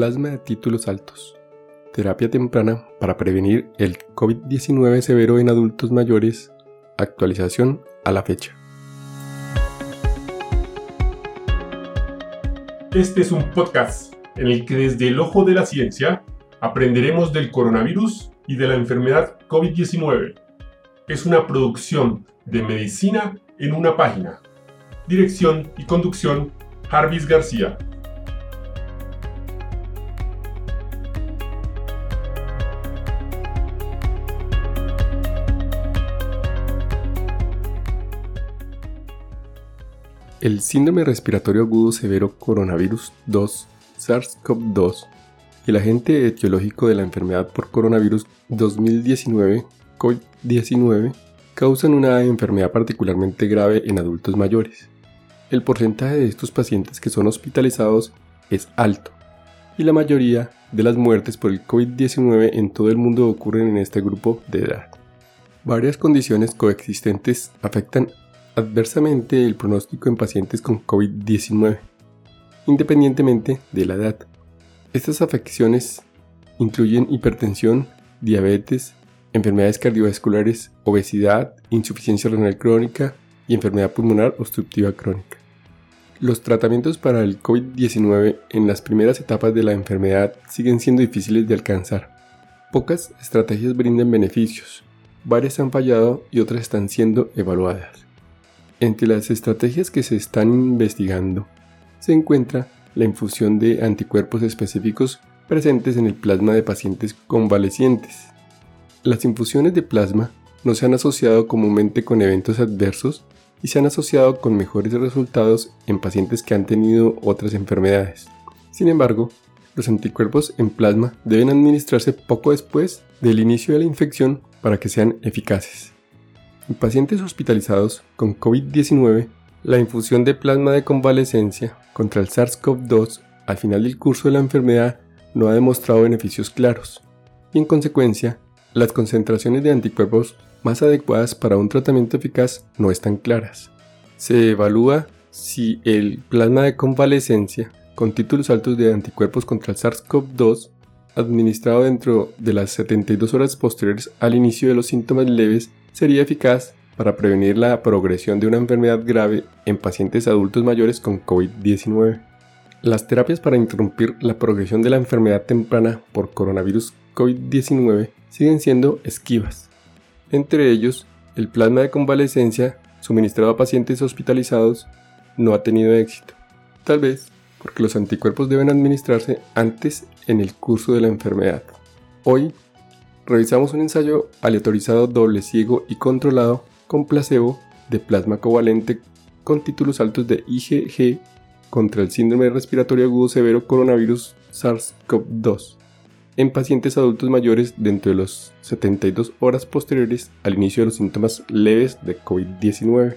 Plasma de títulos altos. Terapia temprana para prevenir el COVID-19 severo en adultos mayores. Actualización a la fecha. Este es un podcast en el que desde el ojo de la ciencia aprenderemos del coronavirus y de la enfermedad COVID-19. Es una producción de medicina en una página. Dirección y conducción, Jarvis García. El síndrome respiratorio agudo severo coronavirus 2, SARS-CoV-2, el agente etiológico de la enfermedad por coronavirus 2019, COVID-19, causan una enfermedad particularmente grave en adultos mayores. El porcentaje de estos pacientes que son hospitalizados es alto, y la mayoría de las muertes por el COVID-19 en todo el mundo ocurren en este grupo de edad. Varias condiciones coexistentes afectan adversamente el pronóstico en pacientes con COVID-19, independientemente de la edad. Estas afecciones incluyen hipertensión, diabetes, enfermedades cardiovasculares, obesidad, insuficiencia renal crónica y enfermedad pulmonar obstructiva crónica. Los tratamientos para el COVID-19 en las primeras etapas de la enfermedad siguen siendo difíciles de alcanzar. Pocas estrategias brindan beneficios, varias han fallado y otras están siendo evaluadas. Entre las estrategias que se están investigando se encuentra la infusión de anticuerpos específicos presentes en el plasma de pacientes convalecientes. Las infusiones de plasma no se han asociado comúnmente con eventos adversos y se han asociado con mejores resultados en pacientes que han tenido otras enfermedades. Sin embargo, los anticuerpos en plasma deben administrarse poco después del inicio de la infección para que sean eficaces. En pacientes hospitalizados con COVID-19, la infusión de plasma de convalecencia contra el SARS-CoV-2 al final del curso de la enfermedad no ha demostrado beneficios claros, y en consecuencia, las concentraciones de anticuerpos más adecuadas para un tratamiento eficaz no están claras. Se evalúa si el plasma de convalecencia con títulos altos de anticuerpos contra el SARS-CoV-2 administrado dentro de las 72 horas posteriores al inicio de los síntomas leves sería eficaz para prevenir la progresión de una enfermedad grave en pacientes adultos mayores con COVID-19. Las terapias para interrumpir la progresión de la enfermedad temprana por coronavirus COVID-19 siguen siendo esquivas. Entre ellos, el plasma de convalecencia suministrado a pacientes hospitalizados no ha tenido éxito, tal vez porque los anticuerpos deben administrarse antes en el curso de la enfermedad. Hoy revisamos un ensayo aleatorizado doble ciego y controlado con placebo de plasma covalente con títulos altos de IgG contra el síndrome respiratorio agudo severo coronavirus SARS-CoV-2 en pacientes adultos mayores dentro de los 72 horas posteriores al inicio de los síntomas leves de COVID-19.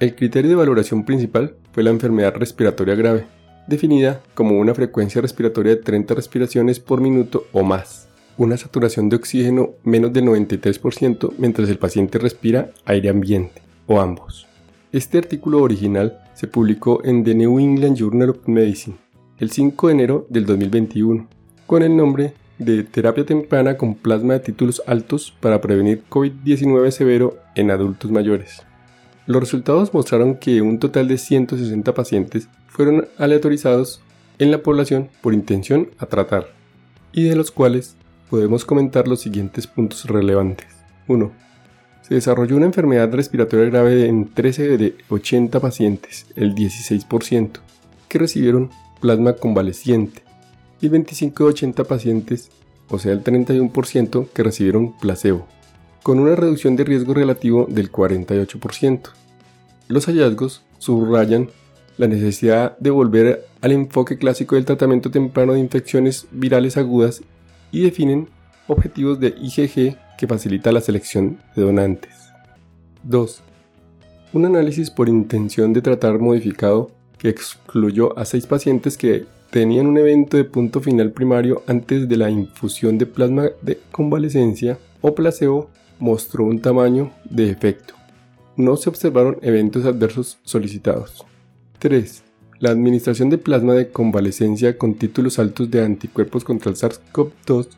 El criterio de valoración principal fue la enfermedad respiratoria grave, definida como una frecuencia respiratoria de 30 respiraciones por minuto o más una saturación de oxígeno menos del 93% mientras el paciente respira aire ambiente, o ambos. Este artículo original se publicó en The New England Journal of Medicine el 5 de enero del 2021, con el nombre de Terapia temprana con plasma de títulos altos para prevenir COVID-19 severo en adultos mayores. Los resultados mostraron que un total de 160 pacientes fueron aleatorizados en la población por intención a tratar, y de los cuales podemos comentar los siguientes puntos relevantes. 1. Se desarrolló una enfermedad respiratoria grave en 13 de 80 pacientes, el 16%, que recibieron plasma convaleciente, y 25 de 80 pacientes, o sea el 31%, que recibieron placebo, con una reducción de riesgo relativo del 48%. Los hallazgos subrayan la necesidad de volver al enfoque clásico del tratamiento temprano de infecciones virales agudas y definen objetivos de IgG que facilita la selección de donantes. 2. Un análisis por intención de tratar modificado que excluyó a 6 pacientes que tenían un evento de punto final primario antes de la infusión de plasma de convalecencia o placebo mostró un tamaño de efecto. No se observaron eventos adversos solicitados. 3. la administración de plasma de convalecencia con títulos altos de anticuerpos contra el SARS-CoV-2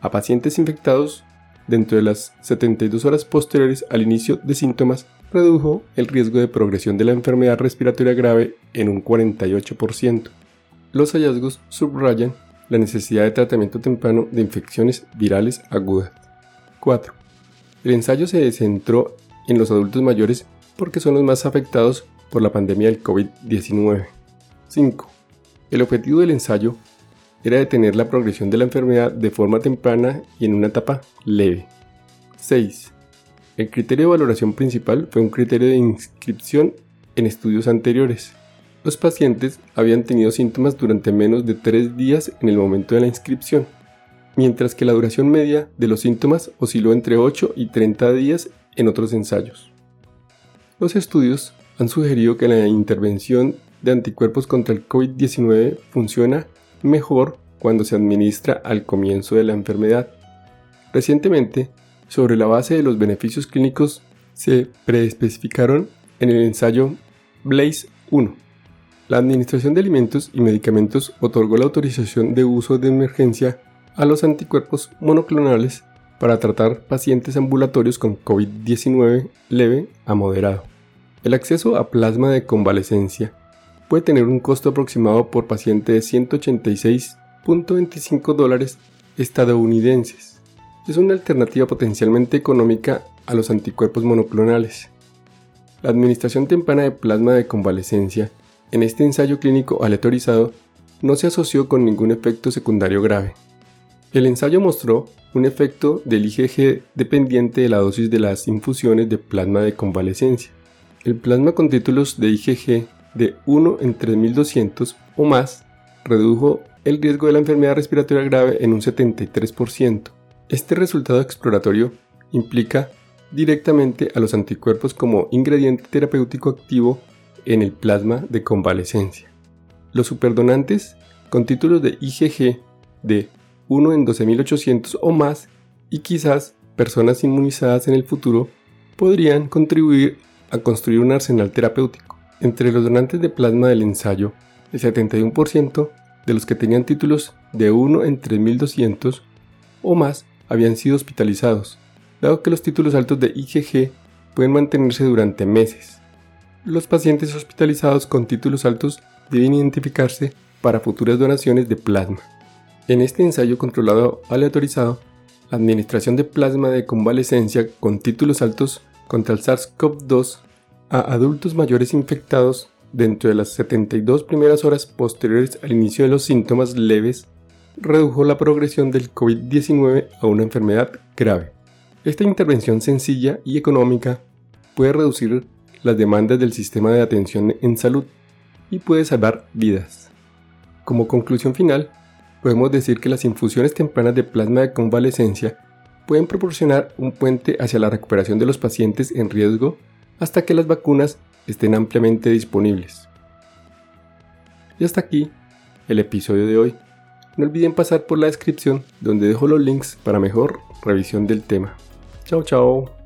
a pacientes infectados dentro de las 72 horas posteriores al inicio de síntomas redujo el riesgo de progresión de la enfermedad respiratoria grave en un 48%. Los hallazgos subrayan la necesidad de tratamiento temprano de infecciones virales agudas. 4. El ensayo se centró en los adultos mayores porque son los más afectados por la pandemia del COVID-19. 5. El objetivo del ensayo era detener la progresión de la enfermedad de forma temprana y en una etapa leve. 6. El criterio de valoración principal fue un criterio de inscripción en estudios anteriores. Los pacientes habían tenido síntomas durante menos de 3 días en el momento de la inscripción, mientras que la duración media de los síntomas osciló entre 8 y 30 días en otros ensayos. Los estudios han sugerido que la intervención de anticuerpos contra el COVID-19 funciona mejor cuando se administra al comienzo de la enfermedad. Recientemente, sobre la base de los beneficios clínicos, se preespecificaron en el ensayo BLAZE 1. La Administración de Alimentos y Medicamentos otorgó la autorización de uso de emergencia a los anticuerpos monoclonales para tratar pacientes ambulatorios con COVID-19 leve a moderado. El acceso a plasma de convalecencia puede tener un costo aproximado por paciente de 186.25 dólares estadounidenses. Es una alternativa potencialmente económica a los anticuerpos monoclonales. La administración temprana de plasma de convalecencia en este ensayo clínico aleatorizado no se asoció con ningún efecto secundario grave. El ensayo mostró un efecto del IgG dependiente de la dosis de las infusiones de plasma de convalecencia. El plasma con títulos de IgG de 1 en 3200 o más redujo el riesgo de la enfermedad respiratoria grave en un 73%. Este resultado exploratorio implica directamente a los anticuerpos como ingrediente terapéutico activo en el plasma de convalecencia. Los superdonantes con títulos de IgG de 1 en 12.800 o más y quizás personas inmunizadas en el futuro podrían contribuir a construir un arsenal terapéutico. Entre los donantes de plasma del ensayo, el 71% de los que tenían títulos de 1 en 3200 o más habían sido hospitalizados, dado que los títulos altos de IgG pueden mantenerse durante meses. Los pacientes hospitalizados con títulos altos deben identificarse para futuras donaciones de plasma. En este ensayo controlado aleatorizado, la administración de plasma de convalecencia con títulos altos contra el SARS-CoV-2 a adultos mayores infectados dentro de las 72 primeras horas posteriores al inicio de los síntomas leves redujo la progresión del COVID-19 a una enfermedad grave. Esta intervención sencilla y económica puede reducir las demandas del sistema de atención en salud y puede salvar vidas. Como conclusión final, podemos decir que las infusiones tempranas de plasma de convalecencia pueden proporcionar un puente hacia la recuperación de los pacientes en riesgo hasta que las vacunas estén ampliamente disponibles. Y hasta aquí el episodio de hoy. No olviden pasar por la descripción donde dejo los links para mejor revisión del tema. Chao, chao.